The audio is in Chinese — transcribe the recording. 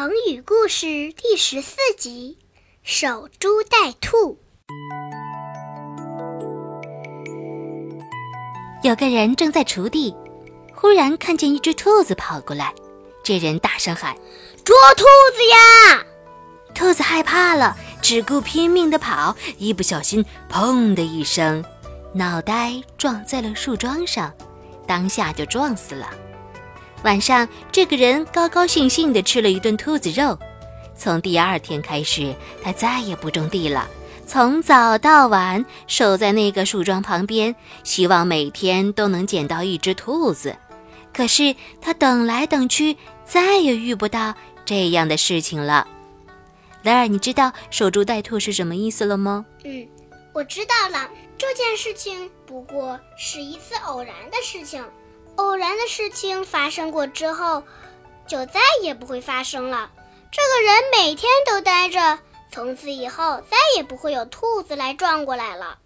成语故事第十四集：守株待兔。有个人正在锄地，忽然看见一只兔子跑过来，这人大声喊：“捉兔子呀！”兔子害怕了，只顾拼命地跑，一不小心，砰的一声，脑袋撞在了树桩上，当下就撞死了。晚上，这个人高高兴兴地吃了一顿兔子肉。从第二天开始，他再也不种地了，从早到晚守在那个树桩旁边，希望每天都能捡到一只兔子。可是他等来等去，再也遇不到这样的事情了。莱尔，你知道“守株待兔”是什么意思了吗？嗯，我知道了。这件事情不过是一次偶然的事情。偶然的事情发生过之后，就再也不会发生了。这个人每天都待着，从此以后再也不会有兔子来撞过来了。